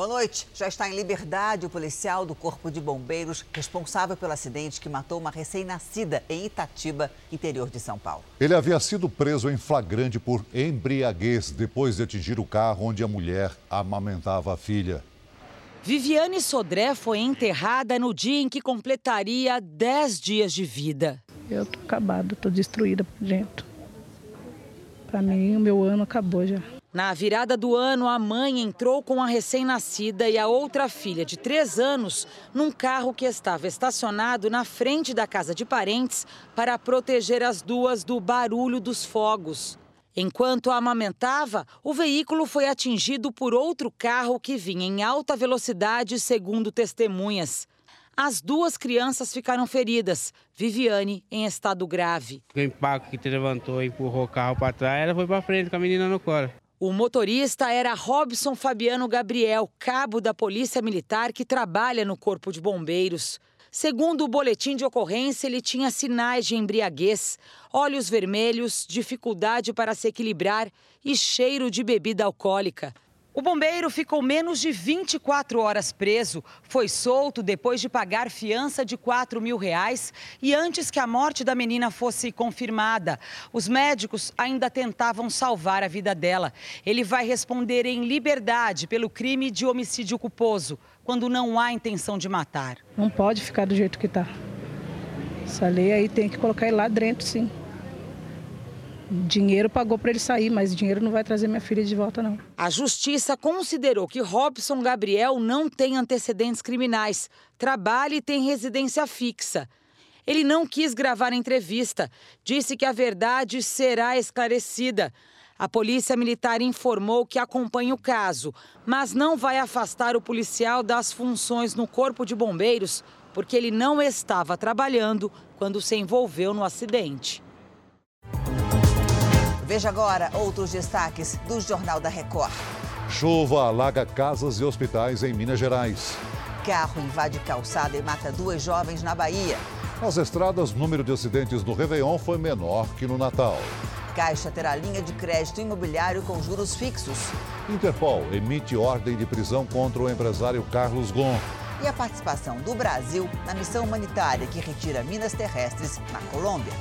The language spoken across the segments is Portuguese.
Boa noite. Já está em liberdade o policial do Corpo de Bombeiros responsável pelo acidente que matou uma recém-nascida em Itatiba, interior de São Paulo. Ele havia sido preso em flagrante por embriaguez depois de atingir o carro onde a mulher amamentava a filha. Viviane Sodré foi enterrada no dia em que completaria 10 dias de vida. Eu tô acabada, tô destruída por dentro. Para mim, o meu ano acabou já. Na virada do ano, a mãe entrou com a recém-nascida e a outra filha de três anos num carro que estava estacionado na frente da casa de parentes para proteger as duas do barulho dos fogos. Enquanto a amamentava, o veículo foi atingido por outro carro que vinha em alta velocidade, segundo testemunhas. As duas crianças ficaram feridas, Viviane em estado grave. O impacto que te levantou e empurrou o carro para trás, ela foi para frente com a menina no colo. O motorista era Robson Fabiano Gabriel, cabo da Polícia Militar que trabalha no Corpo de Bombeiros. Segundo o boletim de ocorrência, ele tinha sinais de embriaguez, olhos vermelhos, dificuldade para se equilibrar e cheiro de bebida alcoólica. O bombeiro ficou menos de 24 horas preso. Foi solto depois de pagar fiança de 4 mil reais e antes que a morte da menina fosse confirmada. Os médicos ainda tentavam salvar a vida dela. Ele vai responder em liberdade pelo crime de homicídio culposo, quando não há intenção de matar. Não pode ficar do jeito que está. Essa lei aí tem que colocar ele lá dentro, sim. Dinheiro pagou para ele sair, mas dinheiro não vai trazer minha filha de volta, não. A justiça considerou que Robson Gabriel não tem antecedentes criminais, trabalha e tem residência fixa. Ele não quis gravar a entrevista, disse que a verdade será esclarecida. A Polícia Militar informou que acompanha o caso, mas não vai afastar o policial das funções no Corpo de Bombeiros, porque ele não estava trabalhando quando se envolveu no acidente. Veja agora outros destaques do Jornal da Record. Chuva alaga casas e hospitais em Minas Gerais. Carro invade calçada e mata duas jovens na Bahia. Nas estradas, o número de acidentes no Réveillon foi menor que no Natal. Caixa terá linha de crédito imobiliário com juros fixos. Interpol emite ordem de prisão contra o empresário Carlos Gon. E a participação do Brasil na missão humanitária que retira minas terrestres na Colômbia.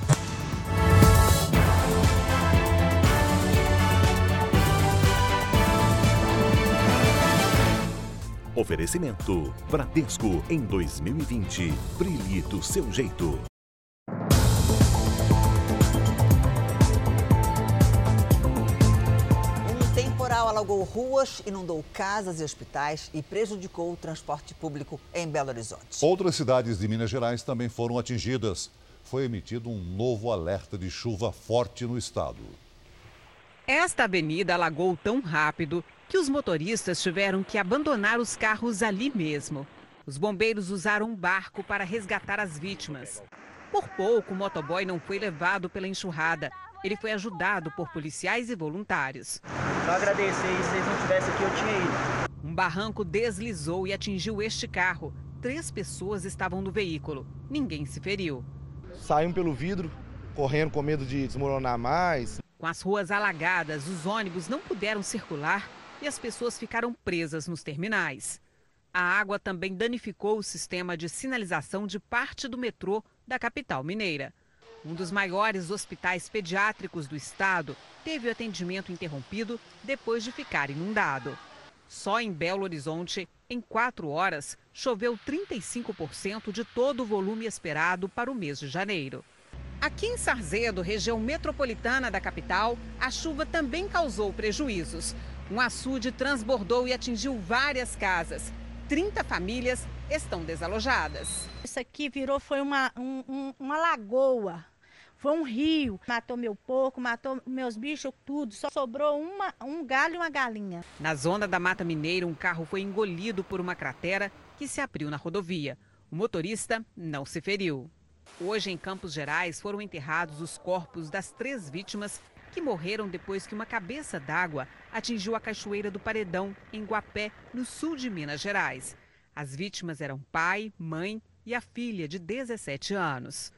Oferecimento: Bradesco em 2020. Brilhe do seu jeito. Um temporal alagou ruas, inundou casas e hospitais e prejudicou o transporte público em Belo Horizonte. Outras cidades de Minas Gerais também foram atingidas. Foi emitido um novo alerta de chuva forte no estado. Esta avenida alagou tão rápido que os motoristas tiveram que abandonar os carros ali mesmo. Os bombeiros usaram um barco para resgatar as vítimas. Por pouco, o motoboy não foi levado pela enxurrada. Ele foi ajudado por policiais e voluntários. Só agradecer, se eles não tivessem aqui, eu tinha ido. Um barranco deslizou e atingiu este carro. Três pessoas estavam no veículo. Ninguém se feriu. Saímos pelo vidro, correndo com medo de desmoronar mais. Com as ruas alagadas, os ônibus não puderam circular e as pessoas ficaram presas nos terminais. A água também danificou o sistema de sinalização de parte do metrô da capital mineira. Um dos maiores hospitais pediátricos do estado teve o atendimento interrompido depois de ficar inundado. Só em Belo Horizonte, em quatro horas, choveu 35% de todo o volume esperado para o mês de janeiro. Aqui em Sarzedo, região metropolitana da capital, a chuva também causou prejuízos. Um açude transbordou e atingiu várias casas. 30 famílias estão desalojadas. Isso aqui virou foi uma, um, um, uma lagoa. Foi um rio. Matou meu porco, matou meus bichos, tudo. Só sobrou uma, um galho e uma galinha. Na zona da Mata Mineira, um carro foi engolido por uma cratera que se abriu na rodovia. O motorista não se feriu. Hoje, em Campos Gerais, foram enterrados os corpos das três vítimas que morreram depois que uma cabeça d'água atingiu a cachoeira do Paredão, em Guapé, no sul de Minas Gerais. As vítimas eram pai, mãe e a filha de 17 anos.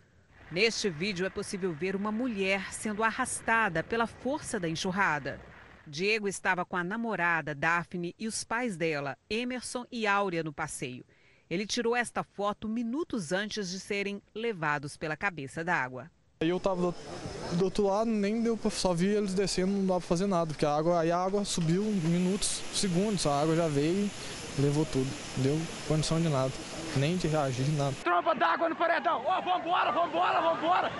Neste vídeo é possível ver uma mulher sendo arrastada pela força da enxurrada. Diego estava com a namorada, Daphne, e os pais dela, Emerson e Áurea, no passeio. Ele tirou esta foto minutos antes de serem levados pela cabeça d'água. Aí eu estava do, do, outro lado, nem deu para só vi eles descendo, não dava para fazer nada, porque a água, aí a água subiu minutos, segundos, a água já veio e levou tudo. Não deu condição de nada, nem de reagir, nada. Tromba d'água no paredão! Ó, oh, vambora, vambora, vambora!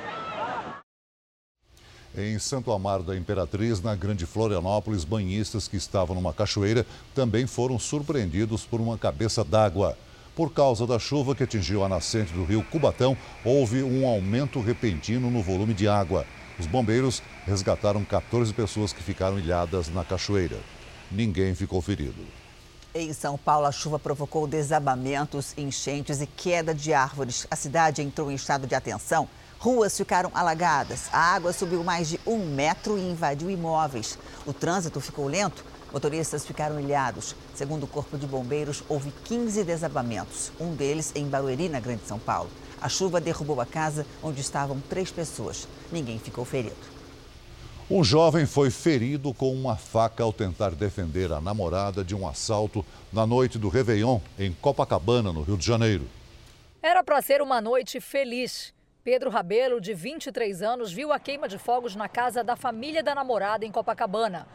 Em Santo Amaro da Imperatriz, na Grande Florianópolis, banhistas que estavam numa cachoeira também foram surpreendidos por uma cabeça d'água. Por causa da chuva que atingiu a nascente do rio Cubatão, houve um aumento repentino no volume de água. Os bombeiros resgataram 14 pessoas que ficaram ilhadas na cachoeira. Ninguém ficou ferido. Em São Paulo, a chuva provocou desabamentos, enchentes e queda de árvores. A cidade entrou em estado de atenção. Ruas ficaram alagadas, a água subiu mais de um metro e invadiu imóveis. O trânsito ficou lento Motoristas ficaram ilhados. Segundo o Corpo de Bombeiros, houve 15 desabamentos, um deles em Barueri, na Grande São Paulo. A chuva derrubou a casa onde estavam três pessoas. Ninguém ficou ferido. Um jovem foi ferido com uma faca ao tentar defender a namorada de um assalto na noite do Réveillon, em Copacabana, no Rio de Janeiro. Era para ser uma noite feliz. Pedro Rabelo, de 23 anos, viu a queima de fogos na casa da família da namorada em Copacabana.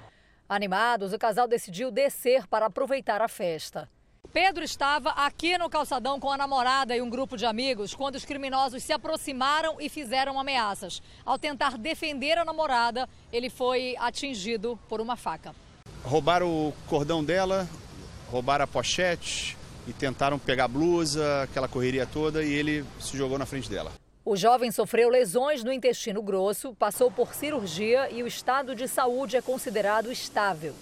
Animados, o casal decidiu descer para aproveitar a festa. Pedro estava aqui no calçadão com a namorada e um grupo de amigos quando os criminosos se aproximaram e fizeram ameaças. Ao tentar defender a namorada, ele foi atingido por uma faca. Roubaram o cordão dela, roubaram a pochete e tentaram pegar a blusa, aquela correria toda, e ele se jogou na frente dela. O jovem sofreu lesões no intestino grosso, passou por cirurgia e o estado de saúde é considerado estável.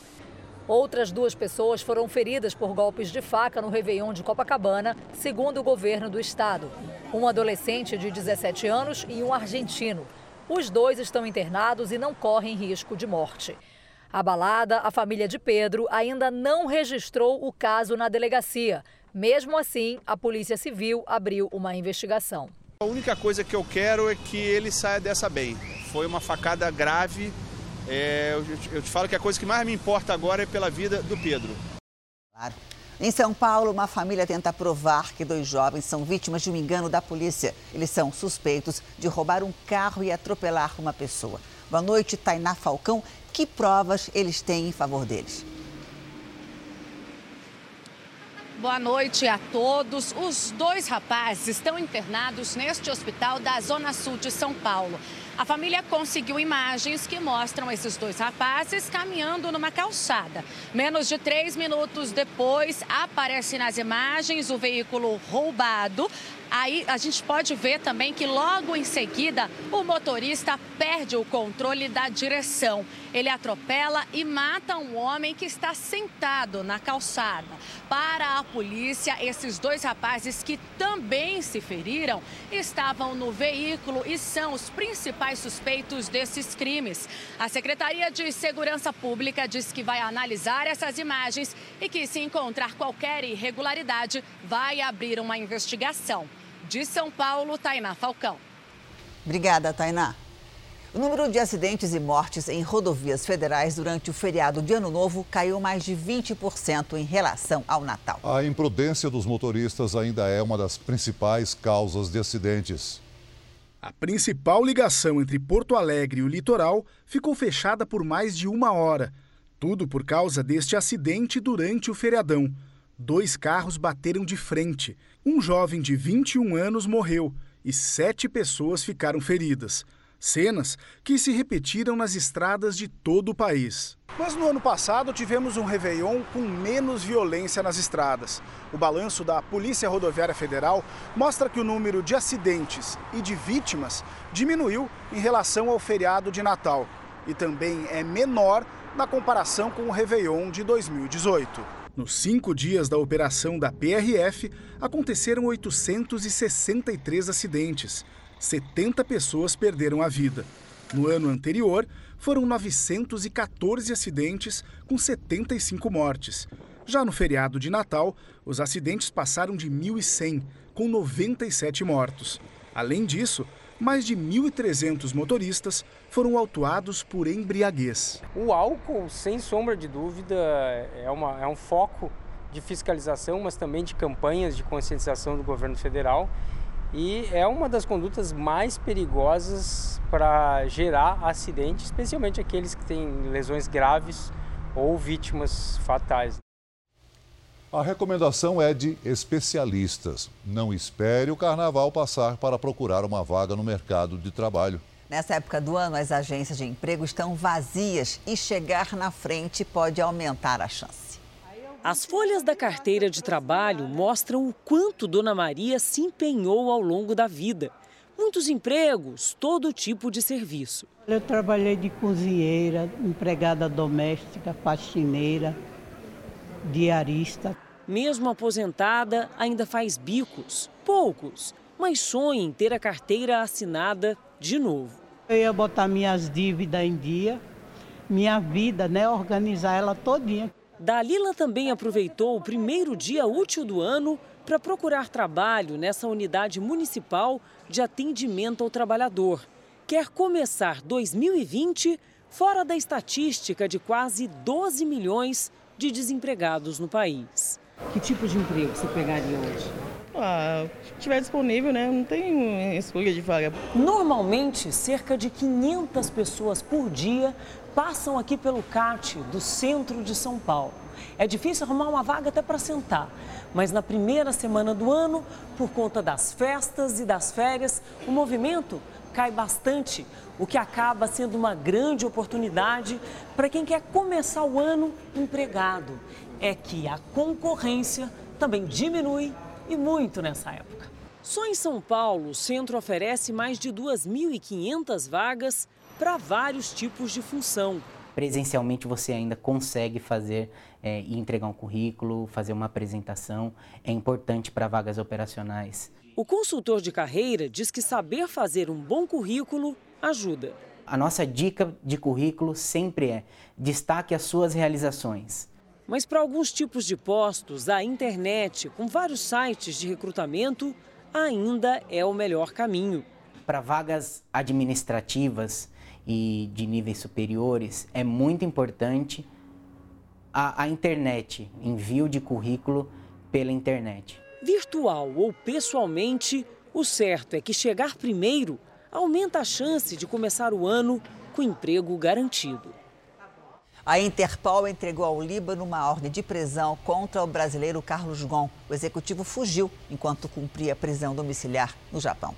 Outras duas pessoas foram feridas por golpes de faca no Réveillon de Copacabana, segundo o governo do estado. Um adolescente de 17 anos e um argentino. Os dois estão internados e não correm risco de morte. Abalada, a família de Pedro ainda não registrou o caso na delegacia. Mesmo assim, a Polícia Civil abriu uma investigação. A única coisa que eu quero é que ele saia dessa bem. Foi uma facada grave. É, eu, te falo que a coisa que mais me importa agora é pela vida do Pedro. Claro. Em São Paulo, uma família tenta provar que dois jovens são vítimas de um engano da polícia. Eles são suspeitos de roubar um carro e atropelar uma pessoa. Boa noite, Tainá Falcão. Que provas eles têm em favor deles? Boa noite a todos. Os dois rapazes estão internados neste hospital da Zona Sul de São Paulo. A família conseguiu imagens que mostram esses dois rapazes caminhando numa calçada. Menos de três minutos depois, aparece nas imagens o veículo roubado. Aí a gente pode ver também que logo em seguida o motorista perde o controle da direção. Ele atropela e mata um homem que está sentado na calçada. Para a polícia, esses dois rapazes que também se feriram estavam no veículo e são os principais suspeitos desses crimes. A Secretaria de Segurança Pública diz que vai analisar essas imagens e que, se encontrar qualquer irregularidade, vai abrir uma investigação. De São Paulo, Tainá Falcão. Obrigada, Tainá. O número de acidentes e mortes em rodovias federais durante o feriado de Ano Novo caiu mais de 20% em relação ao Natal. A imprudência dos motoristas ainda é uma das principais causas de acidentes. A principal ligação entre Porto Alegre e o litoral ficou fechada por mais de uma hora. Tudo por causa deste acidente durante o feriadão. Dois carros bateram de frente. Um jovem de 21 anos morreu e sete pessoas ficaram feridas. Cenas que se repetiram nas estradas de todo o país. Mas no ano passado tivemos um Réveillon com menos violência nas estradas. O balanço da Polícia Rodoviária Federal mostra que o número de acidentes e de vítimas diminuiu em relação ao feriado de Natal e também é menor na comparação com o Réveillon de 2018. Nos cinco dias da operação da PRF, aconteceram 863 acidentes. 70 pessoas perderam a vida. No ano anterior, foram 914 acidentes, com 75 mortes. Já no feriado de Natal, os acidentes passaram de 1.100, com 97 mortos. Além disso, mais de 1.300 motoristas foram autuados por embriaguez. O álcool, sem sombra de dúvida, é, uma, é um foco de fiscalização, mas também de campanhas de conscientização do governo federal. E é uma das condutas mais perigosas para gerar acidentes, especialmente aqueles que têm lesões graves ou vítimas fatais. A recomendação é de especialistas. Não espere o carnaval passar para procurar uma vaga no mercado de trabalho. Nessa época do ano, as agências de emprego estão vazias e chegar na frente pode aumentar a chance. As folhas da carteira de trabalho mostram o quanto Dona Maria se empenhou ao longo da vida. Muitos empregos, todo tipo de serviço. Eu trabalhei de cozinheira, empregada doméstica, faxineira, diarista. Mesmo aposentada, ainda faz bicos, poucos, mas sonha em ter a carteira assinada de novo. Eu ia botar minhas dívidas em dia, minha vida, né, organizar ela todinha. Dalila também aproveitou o primeiro dia útil do ano para procurar trabalho nessa unidade municipal de atendimento ao trabalhador. Quer começar 2020 fora da estatística de quase 12 milhões de desempregados no país. Que tipo de emprego você pegaria hoje? Ah, se tiver disponível, né? Não tem escolha de vaga. Normalmente, cerca de 500 pessoas por dia passam aqui pelo CAT do centro de São Paulo. É difícil arrumar uma vaga até para sentar, mas na primeira semana do ano, por conta das festas e das férias, o movimento cai bastante, o que acaba sendo uma grande oportunidade para quem quer começar o ano empregado é que a concorrência também diminui e muito nessa época. Só em São Paulo, o centro oferece mais de 2.500 vagas para vários tipos de função. Presencialmente você ainda consegue fazer é, e entregar um currículo, fazer uma apresentação. É importante para vagas operacionais. O consultor de carreira diz que saber fazer um bom currículo ajuda. A nossa dica de currículo sempre é destaque as suas realizações. Mas para alguns tipos de postos, a internet, com vários sites de recrutamento, ainda é o melhor caminho. Para vagas administrativas e de níveis superiores, é muito importante a, a internet, envio de currículo pela internet. Virtual ou pessoalmente, o certo é que chegar primeiro aumenta a chance de começar o ano com emprego garantido. A Interpol entregou ao Líbano uma ordem de prisão contra o brasileiro Carlos Gon. O executivo fugiu enquanto cumpria prisão domiciliar no Japão.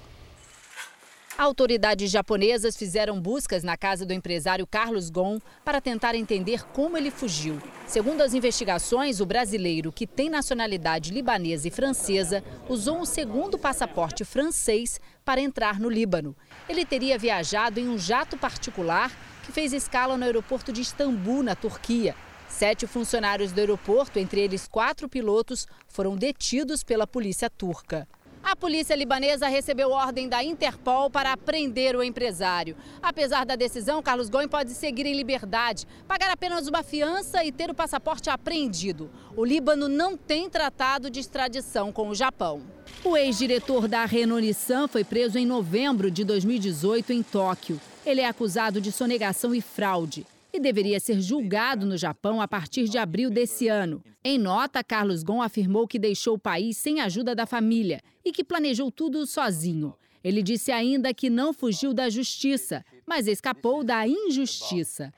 Autoridades japonesas fizeram buscas na casa do empresário Carlos Gon para tentar entender como ele fugiu. Segundo as investigações, o brasileiro, que tem nacionalidade libanesa e francesa, usou um segundo passaporte francês para entrar no Líbano. Ele teria viajado em um jato particular que fez escala no aeroporto de Istambul, na Turquia. Sete funcionários do aeroporto, entre eles quatro pilotos, foram detidos pela polícia turca. A polícia libanesa recebeu ordem da Interpol para prender o empresário. Apesar da decisão, Carlos Goin pode seguir em liberdade, pagar apenas uma fiança e ter o passaporte apreendido. O Líbano não tem tratado de extradição com o Japão. O ex-diretor da Renault Nissan foi preso em novembro de 2018 em Tóquio. Ele é acusado de sonegação e fraude e deveria ser julgado no Japão a partir de abril desse ano. Em nota, Carlos Gon afirmou que deixou o país sem ajuda da família e que planejou tudo sozinho. Ele disse ainda que não fugiu da justiça, mas escapou da injustiça.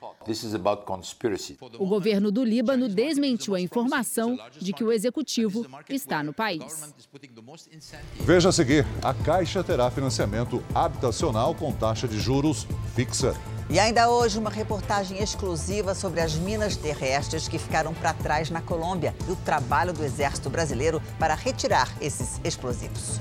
O governo do Líbano desmentiu a informação de que o executivo está no país. Veja a seguir: a Caixa terá financiamento habitacional com taxa de juros fixa. E ainda hoje, uma reportagem exclusiva sobre as minas terrestres que ficaram para trás na Colômbia e o trabalho do Exército Brasileiro para retirar esses explosivos.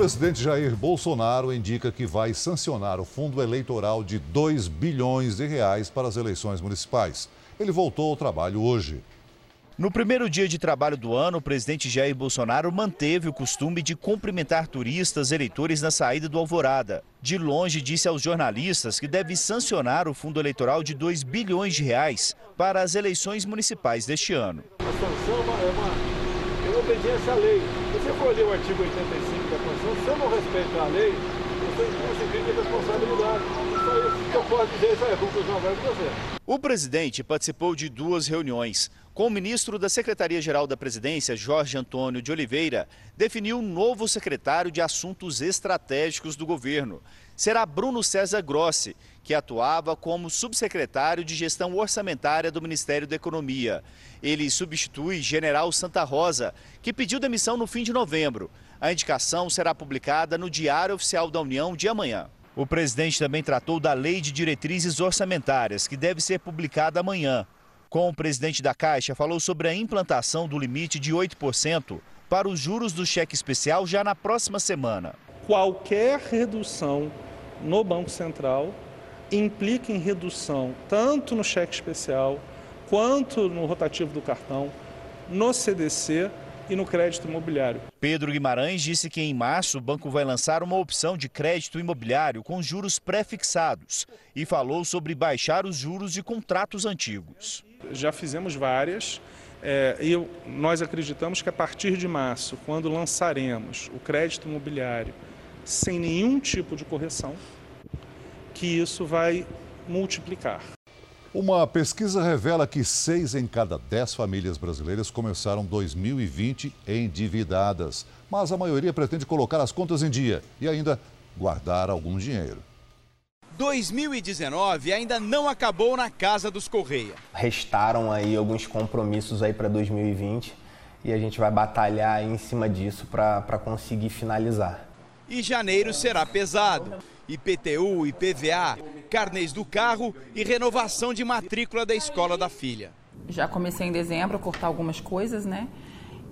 Presidente Jair Bolsonaro indica que vai sancionar o fundo eleitoral de 2 bilhões de reais para as eleições municipais. Ele voltou ao trabalho hoje. No primeiro dia de trabalho do ano, o presidente Jair Bolsonaro manteve o costume de cumprimentar turistas eleitores na saída do Alvorada. De longe, disse aos jornalistas que deve sancionar o fundo eleitoral de 2 bilhões de reais para as eleições municipais deste ano. A sanção é uma, é uma, obediência à lei. Você for ler o artigo 85 da Constituição, se eu não respeito a lei, eu sou inclusive de responsabilidade. Só isso que eu posso dizer, isso é a conclusão agora de você. O presidente participou de duas reuniões. Com o ministro da Secretaria-Geral da Presidência, Jorge Antônio de Oliveira, definiu um novo secretário de Assuntos Estratégicos do governo. Será Bruno César Grossi, que atuava como subsecretário de Gestão Orçamentária do Ministério da Economia. Ele substitui General Santa Rosa, que pediu demissão no fim de novembro. A indicação será publicada no Diário Oficial da União de amanhã. O presidente também tratou da Lei de Diretrizes Orçamentárias, que deve ser publicada amanhã com o presidente da Caixa, falou sobre a implantação do limite de 8% para os juros do cheque especial já na próxima semana. Qualquer redução no Banco Central implica em redução tanto no cheque especial quanto no rotativo do cartão, no CDC e no crédito imobiliário. Pedro Guimarães disse que em março o banco vai lançar uma opção de crédito imobiliário com juros pré-fixados e falou sobre baixar os juros de contratos antigos. Já fizemos várias. É, e nós acreditamos que a partir de março, quando lançaremos o crédito imobiliário sem nenhum tipo de correção, que isso vai multiplicar. Uma pesquisa revela que seis em cada dez famílias brasileiras começaram 2020 endividadas. Mas a maioria pretende colocar as contas em dia e ainda guardar algum dinheiro. 2019 ainda não acabou na casa dos Correia. Restaram aí alguns compromissos aí para 2020 e a gente vai batalhar em cima disso para conseguir finalizar. E janeiro será pesado. IPTU, IPVA, carnês do carro e renovação de matrícula da escola da filha. Já comecei em dezembro a cortar algumas coisas, né?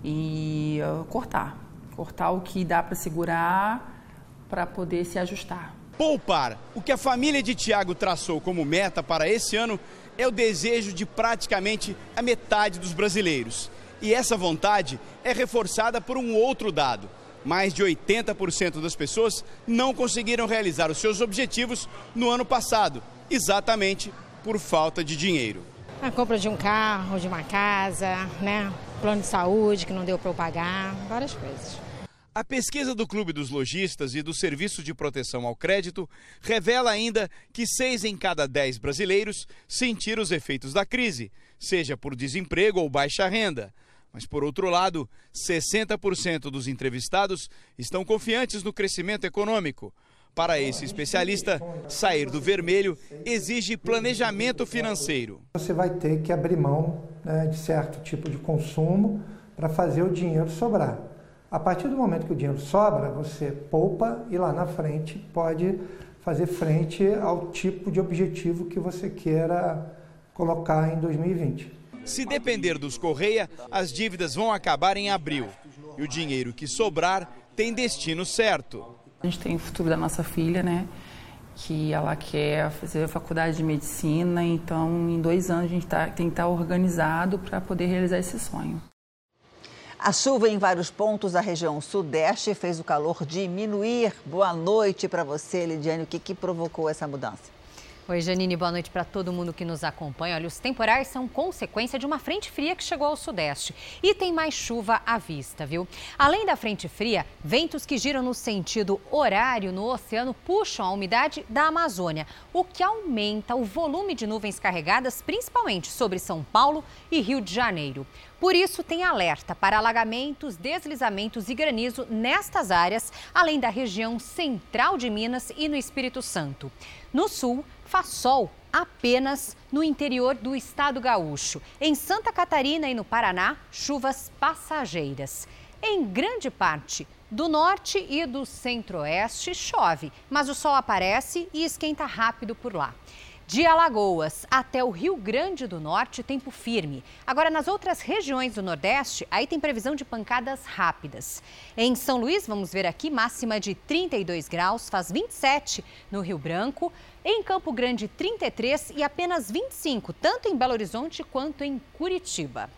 E uh, cortar. Cortar o que dá para segurar para poder se ajustar. Poupar. O que a família de Tiago traçou como meta para esse ano é o desejo de praticamente a metade dos brasileiros. E essa vontade é reforçada por um outro dado. Mais de 80% das pessoas não conseguiram realizar os seus objetivos no ano passado, exatamente por falta de dinheiro. A compra de um carro, de uma casa, né? Plano de saúde que não deu para eu pagar, várias coisas. A pesquisa do Clube dos Lojistas e do Serviço de Proteção ao Crédito revela ainda que seis em cada dez brasileiros sentiram os efeitos da crise, seja por desemprego ou baixa renda. Mas, por outro lado, 60% dos entrevistados estão confiantes no crescimento econômico. Para esse especialista, sair do vermelho exige planejamento financeiro. Você vai ter que abrir mão né, de certo tipo de consumo para fazer o dinheiro sobrar. A partir do momento que o dinheiro sobra, você poupa e lá na frente pode fazer frente ao tipo de objetivo que você queira colocar em 2020. Se depender dos Correia, as dívidas vão acabar em abril. E o dinheiro que sobrar tem destino certo. A gente tem o futuro da nossa filha, né? Que ela quer fazer a faculdade de medicina, então em dois anos a gente tá, tem que estar organizado para poder realizar esse sonho. A chuva em vários pontos da região sudeste fez o calor diminuir. Boa noite para você, Lidiane. O que, que provocou essa mudança? Oi, Janine, boa noite para todo mundo que nos acompanha. Olha, os temporais são consequência de uma frente fria que chegou ao sudeste e tem mais chuva à vista, viu? Além da frente fria, ventos que giram no sentido horário no oceano puxam a umidade da Amazônia, o que aumenta o volume de nuvens carregadas, principalmente sobre São Paulo e Rio de Janeiro. Por isso, tem alerta para alagamentos, deslizamentos e granizo nestas áreas, além da região central de Minas e no Espírito Santo. No sul, faz sol apenas no interior do estado gaúcho. Em Santa Catarina e no Paraná, chuvas passageiras. Em grande parte do norte e do centro-oeste chove, mas o sol aparece e esquenta rápido por lá. De Alagoas até o Rio Grande do Norte, tempo firme. Agora, nas outras regiões do Nordeste, aí tem previsão de pancadas rápidas. Em São Luís, vamos ver aqui, máxima de 32 graus, faz 27 no Rio Branco. Em Campo Grande, 33 e apenas 25, tanto em Belo Horizonte quanto em Curitiba.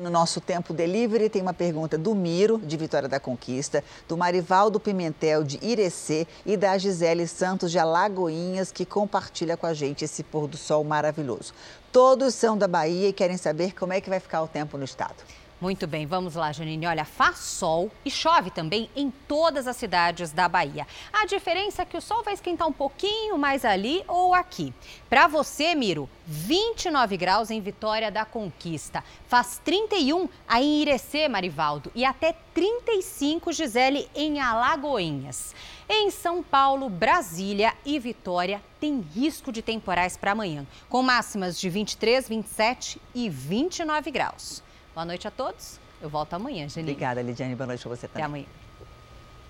No nosso tempo delivery tem uma pergunta do Miro, de Vitória da Conquista, do Marivaldo Pimentel, de Irecê e da Gisele Santos, de Alagoinhas, que compartilha com a gente esse pôr do sol maravilhoso. Todos são da Bahia e querem saber como é que vai ficar o tempo no estado. Muito bem, vamos lá, Janine. Olha, faz sol e chove também em todas as cidades da Bahia. A diferença é que o sol vai esquentar um pouquinho mais ali ou aqui. Para você, Miro, 29 graus em Vitória da Conquista. Faz 31 aí em Irecê, Marivaldo, e até 35, Gisele, em Alagoinhas. Em São Paulo, Brasília e Vitória tem risco de temporais para amanhã, com máximas de 23, 27 e 29 graus. Boa noite a todos. Eu volto amanhã, Janine. Obrigada, Lidiane. Boa noite para você também. Até amanhã.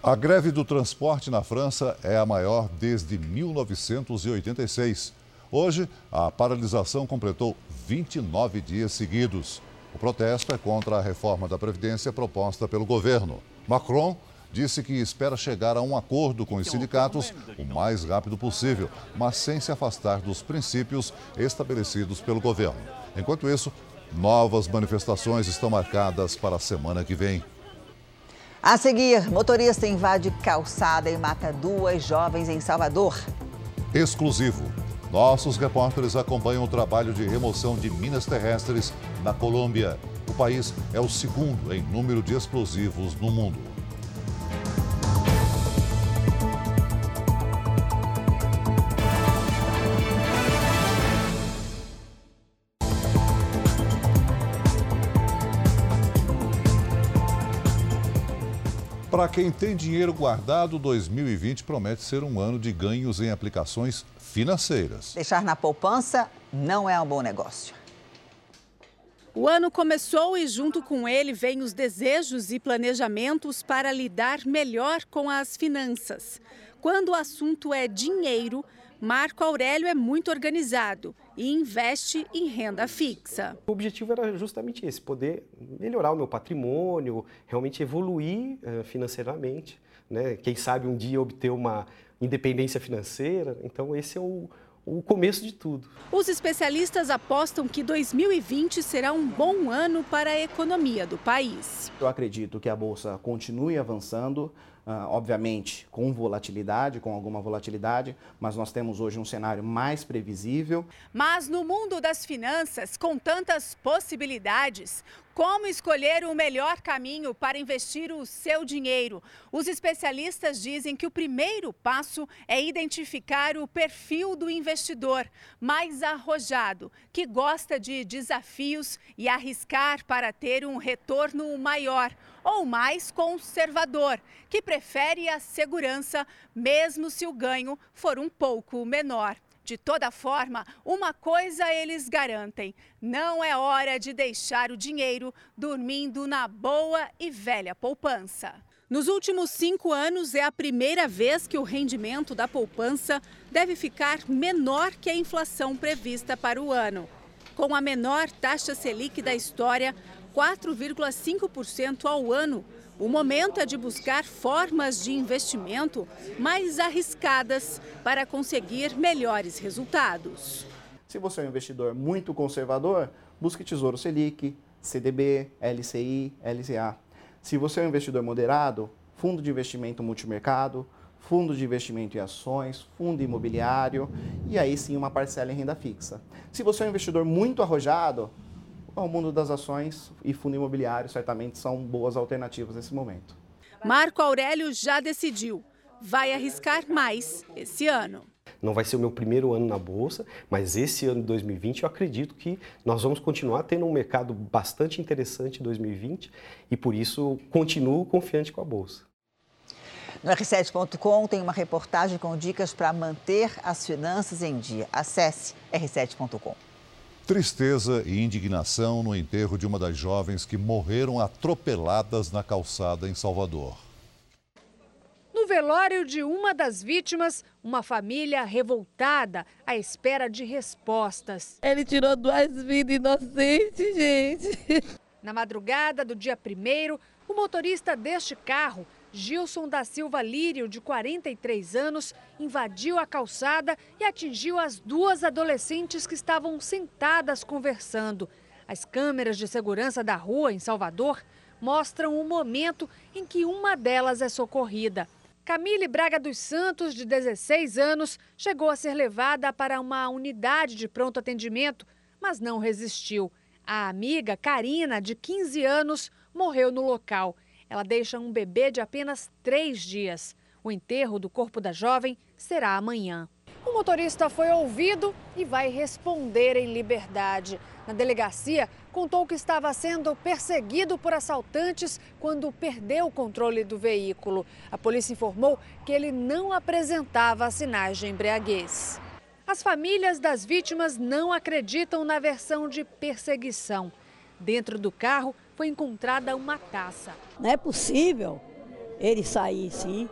A greve do transporte na França é a maior desde 1986. Hoje, a paralisação completou 29 dias seguidos. O protesto é contra a reforma da Previdência proposta pelo governo. Macron disse que espera chegar a um acordo com os sindicatos o mais rápido possível, mas sem se afastar dos princípios estabelecidos pelo governo. Enquanto isso, Novas manifestações estão marcadas para a semana que vem. A seguir, motorista invade calçada e mata duas jovens em Salvador. Exclusivo. Nossos repórteres acompanham o trabalho de remoção de minas terrestres na Colômbia. O país é o segundo em número de explosivos no mundo. Para quem tem dinheiro guardado, 2020 promete ser um ano de ganhos em aplicações financeiras. Deixar na poupança não é um bom negócio. O ano começou e, junto com ele, vêm os desejos e planejamentos para lidar melhor com as finanças. Quando o assunto é dinheiro, Marco Aurélio é muito organizado e investe em renda fixa. O objetivo era justamente esse: poder melhorar o meu patrimônio, realmente evoluir uh, financeiramente, né? quem sabe um dia obter uma independência financeira. Então, esse é o, o começo de tudo. Os especialistas apostam que 2020 será um bom ano para a economia do país. Eu acredito que a bolsa continue avançando, Uh, obviamente com volatilidade, com alguma volatilidade, mas nós temos hoje um cenário mais previsível. Mas no mundo das finanças, com tantas possibilidades, como escolher o melhor caminho para investir o seu dinheiro? Os especialistas dizem que o primeiro passo é identificar o perfil do investidor mais arrojado, que gosta de desafios e arriscar para ter um retorno maior, ou mais conservador, que prefere a segurança, mesmo se o ganho for um pouco menor. De toda forma, uma coisa eles garantem: não é hora de deixar o dinheiro dormindo na boa e velha poupança. Nos últimos cinco anos, é a primeira vez que o rendimento da poupança deve ficar menor que a inflação prevista para o ano. Com a menor taxa Selic da história, 4,5% ao ano, o momento é de buscar formas de investimento mais arriscadas para conseguir melhores resultados. Se você é um investidor muito conservador, busque Tesouro Selic, CDB, LCI, LCA. Se você é um investidor moderado, fundo de investimento multimercado, fundo de investimento em ações, fundo imobiliário e aí sim uma parcela em renda fixa. Se você é um investidor muito arrojado, o mundo das ações e fundo imobiliário certamente são boas alternativas nesse momento. Marco Aurélio já decidiu, vai arriscar mais esse ano. Não vai ser o meu primeiro ano na bolsa, mas esse ano de 2020 eu acredito que nós vamos continuar tendo um mercado bastante interessante em 2020 e por isso continuo confiante com a bolsa. No r7.com tem uma reportagem com dicas para manter as finanças em dia. Acesse r7.com. Tristeza e indignação no enterro de uma das jovens que morreram atropeladas na calçada em Salvador. No velório de uma das vítimas, uma família revoltada à espera de respostas. Ele tirou duas vidas inocentes, gente. Na madrugada do dia primeiro, o motorista deste carro Gilson da Silva Lírio, de 43 anos, invadiu a calçada e atingiu as duas adolescentes que estavam sentadas conversando. As câmeras de segurança da rua em Salvador mostram o momento em que uma delas é socorrida. Camille Braga dos Santos, de 16 anos, chegou a ser levada para uma unidade de pronto atendimento, mas não resistiu. A amiga, Karina, de 15 anos, morreu no local. Ela deixa um bebê de apenas três dias. O enterro do corpo da jovem será amanhã. O motorista foi ouvido e vai responder em liberdade. Na delegacia, contou que estava sendo perseguido por assaltantes quando perdeu o controle do veículo. A polícia informou que ele não apresentava sinais de embriaguez. As famílias das vítimas não acreditam na versão de perseguição. Dentro do carro foi encontrada uma taça. Não é possível ele sair assim.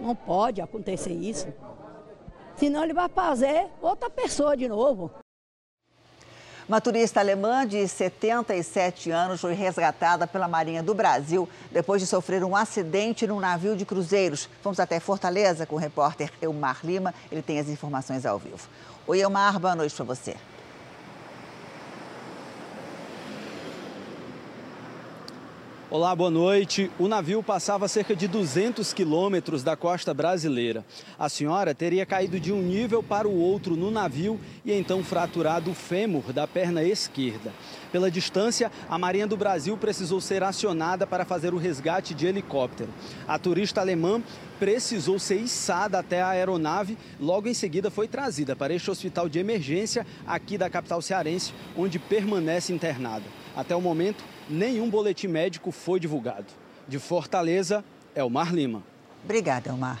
Não pode acontecer isso. Senão ele vai fazer outra pessoa de novo. Uma turista alemã de 77 anos foi resgatada pela Marinha do Brasil depois de sofrer um acidente num navio de cruzeiros. Vamos até Fortaleza com o repórter Elmar Lima. Ele tem as informações ao vivo. Oi, Elmar, boa noite para você. Olá, boa noite. O navio passava cerca de 200 quilômetros da costa brasileira. A senhora teria caído de um nível para o outro no navio e então fraturado o fêmur da perna esquerda. Pela distância, a Marinha do Brasil precisou ser acionada para fazer o resgate de helicóptero. A turista alemã precisou ser içada até a aeronave, logo em seguida foi trazida para este hospital de emergência aqui da capital cearense, onde permanece internada. Até o momento, nenhum boletim médico foi divulgado. De Fortaleza, Elmar Lima. Obrigada, Elmar.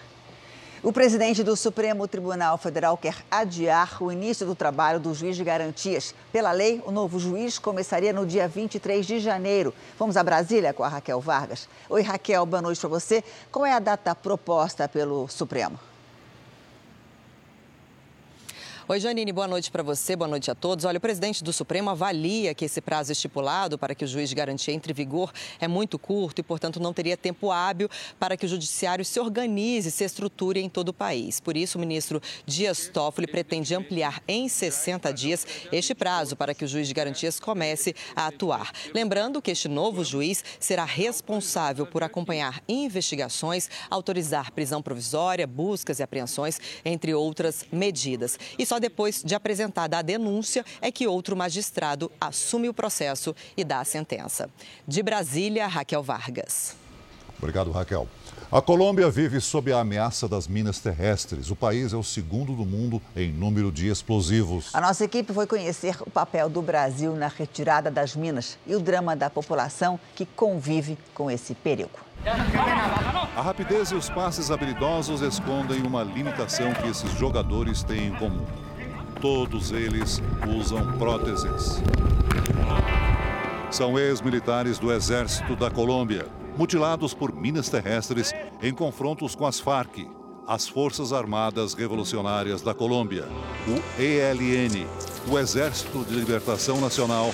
O presidente do Supremo Tribunal Federal quer adiar o início do trabalho do juiz de garantias. Pela lei, o novo juiz começaria no dia 23 de janeiro. Vamos a Brasília com a Raquel Vargas. Oi, Raquel, boa noite para você. Qual é a data proposta pelo Supremo? Oi, Janine, boa noite para você, boa noite a todos. Olha, o presidente do Supremo avalia que esse prazo estipulado para que o juiz de garantia entre em vigor é muito curto e, portanto, não teria tempo hábil para que o judiciário se organize, se estruture em todo o país. Por isso, o ministro Dias Toffoli pretende ampliar em 60 dias este prazo para que o juiz de garantias comece a atuar. Lembrando que este novo juiz será responsável por acompanhar investigações, autorizar prisão provisória, buscas e apreensões, entre outras medidas. E só depois de apresentada a denúncia é que outro magistrado assume o processo e dá a sentença. De Brasília, Raquel Vargas. Obrigado, Raquel. A Colômbia vive sob a ameaça das minas terrestres. O país é o segundo do mundo em número de explosivos. A nossa equipe foi conhecer o papel do Brasil na retirada das minas e o drama da população que convive com esse perigo. A rapidez e os passes habilidosos escondem uma limitação que esses jogadores têm em comum. Todos eles usam próteses. São ex-militares do Exército da Colômbia, mutilados por minas terrestres em confrontos com as Farc, as Forças Armadas Revolucionárias da Colômbia, o ELN, o Exército de Libertação Nacional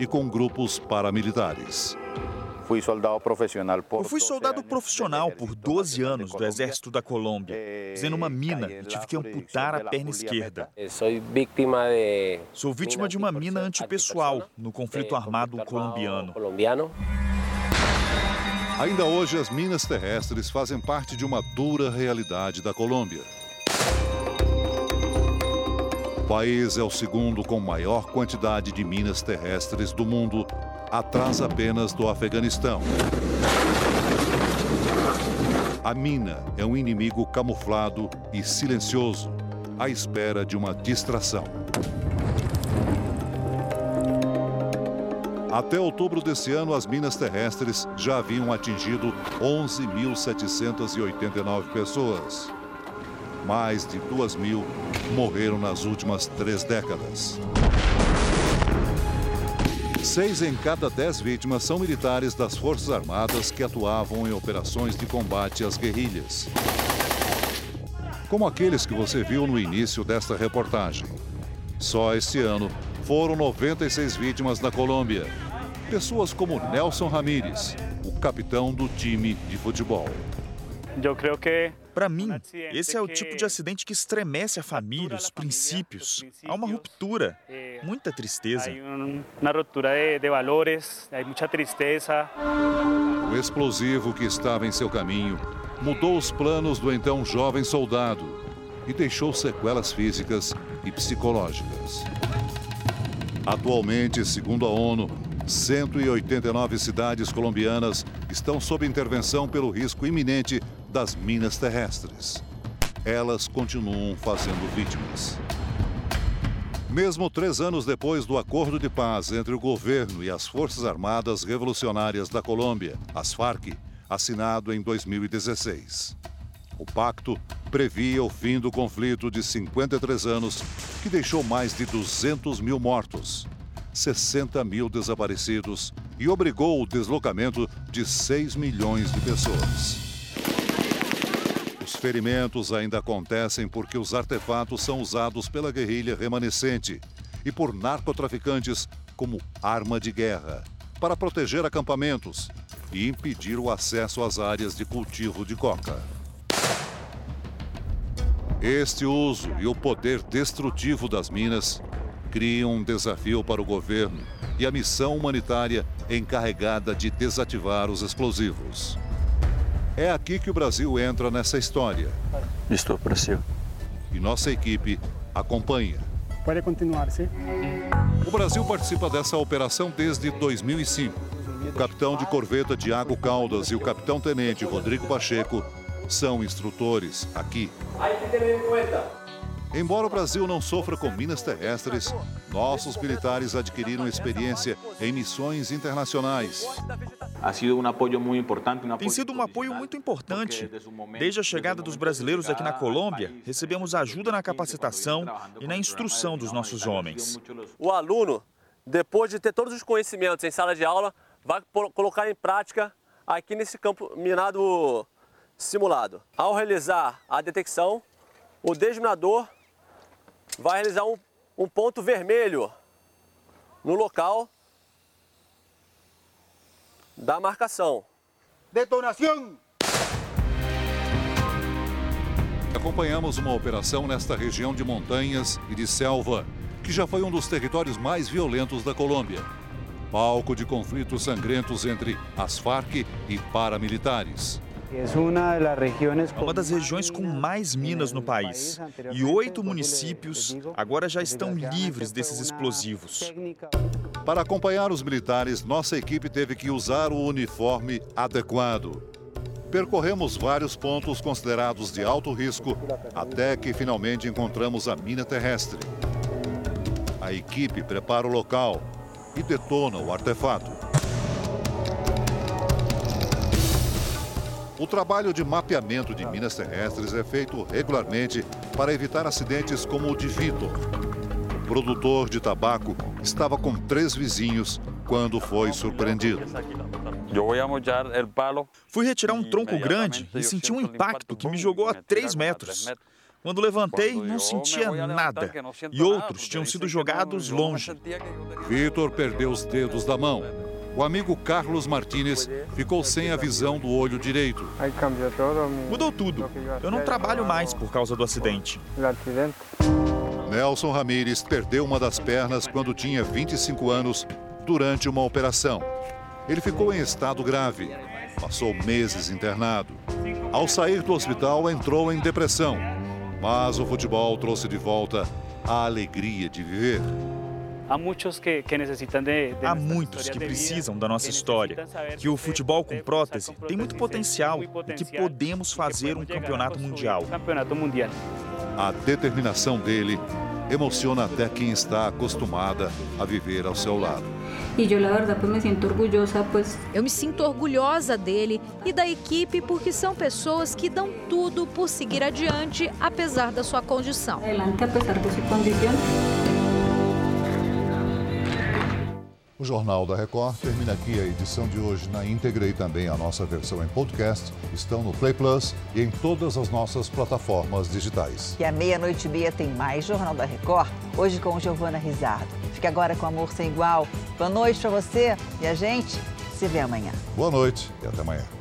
e com grupos paramilitares. Fui soldado profissional por Eu fui soldado profissional por 12 anos do Exército da Colômbia, fazendo uma mina e tive que amputar a perna esquerda. Sou vítima de uma mina antipessoal no conflito armado colombiano. Ainda hoje, as minas terrestres fazem parte de uma dura realidade da Colômbia. O país é o segundo com maior quantidade de minas terrestres do mundo, atrás apenas do Afeganistão. A mina é um inimigo camuflado e silencioso, à espera de uma distração. Até outubro desse ano, as minas terrestres já haviam atingido 11.789 pessoas. Mais de 2 mil morreram nas últimas três décadas. Seis em cada dez vítimas são militares das Forças Armadas que atuavam em operações de combate às guerrilhas. Como aqueles que você viu no início desta reportagem. Só este ano foram 96 vítimas na Colômbia. Pessoas como Nelson Ramírez, o capitão do time de futebol. Eu creio que para mim, esse é o tipo de acidente que estremece a família, os princípios. Há uma ruptura. muita tristeza. Uma ruptura de valores, há muita tristeza. O explosivo que estava em seu caminho mudou os planos do então jovem soldado e deixou sequelas físicas e psicológicas. Atualmente, segundo a ONU, 189 cidades colombianas estão sob intervenção pelo risco iminente das minas terrestres. Elas continuam fazendo vítimas. Mesmo três anos depois do acordo de paz entre o governo e as Forças Armadas Revolucionárias da Colômbia, as Farc, assinado em 2016. O pacto previa o fim do conflito de 53 anos, que deixou mais de 200 mil mortos, 60 mil desaparecidos e obrigou o deslocamento de 6 milhões de pessoas. Os ferimentos ainda acontecem porque os artefatos são usados pela guerrilha remanescente e por narcotraficantes como arma de guerra, para proteger acampamentos e impedir o acesso às áreas de cultivo de coca. Este uso e o poder destrutivo das minas criam um desafio para o governo e a missão humanitária encarregada de desativar os explosivos. É aqui que o Brasil entra nessa história. Estou, Brasil. E nossa equipe acompanha. Pode continuar, sim? O Brasil participa dessa operação desde 2005. O capitão de corveta Diago Caldas e o capitão-tenente Rodrigo Pacheco são instrutores aqui. Embora o Brasil não sofra com minas terrestres, nossos militares adquiriram experiência em missões internacionais. Tem sido um apoio muito importante. Desde a chegada dos brasileiros aqui na Colômbia, recebemos ajuda na capacitação e na instrução dos nossos homens. O aluno, depois de ter todos os conhecimentos em sala de aula, vai colocar em prática aqui nesse campo minado simulado. Ao realizar a detecção, o desminador vai realizar um, um ponto vermelho no local da marcação. Detonação! Acompanhamos uma operação nesta região de montanhas e de selva, que já foi um dos territórios mais violentos da Colômbia. Palco de conflitos sangrentos entre as Farc e paramilitares. É uma das regiões com mais minas no país. E oito municípios agora já estão livres desses explosivos. Para acompanhar os militares, nossa equipe teve que usar o uniforme adequado. Percorremos vários pontos considerados de alto risco até que finalmente encontramos a mina terrestre. A equipe prepara o local e detona o artefato. O trabalho de mapeamento de minas terrestres é feito regularmente para evitar acidentes como o de Vitor. O produtor de tabaco estava com três vizinhos quando foi surpreendido. Fui retirar um tronco grande e senti um impacto que me jogou a três metros. Quando levantei, não sentia nada. E outros tinham sido jogados longe. Vitor perdeu os dedos da mão o amigo Carlos Martinez ficou sem a visão do olho direito. Mudou tudo. Eu não trabalho mais por causa do acidente. Nelson Ramírez perdeu uma das pernas quando tinha 25 anos durante uma operação. Ele ficou em estado grave. Passou meses internado. Ao sair do hospital, entrou em depressão. Mas o futebol trouxe de volta a alegria de viver. Há muitos que, que necessitam de, de Há muitos que precisam da nossa história, que o futebol com prótese tem muito potencial e que podemos fazer um campeonato mundial. A determinação dele emociona até quem está acostumada a viver ao seu lado. Eu me sinto orgulhosa dele e da equipe porque são pessoas que dão tudo por seguir adiante apesar da sua condição. O Jornal da Record termina aqui a edição de hoje na íntegra e também a nossa versão em podcast estão no Play Plus e em todas as nossas plataformas digitais. E à meia-noite e meia tem mais Jornal da Record, hoje com Giovana Rizardo. Fique agora com Amor Sem Igual. Boa noite para você e a gente se vê amanhã. Boa noite e até amanhã.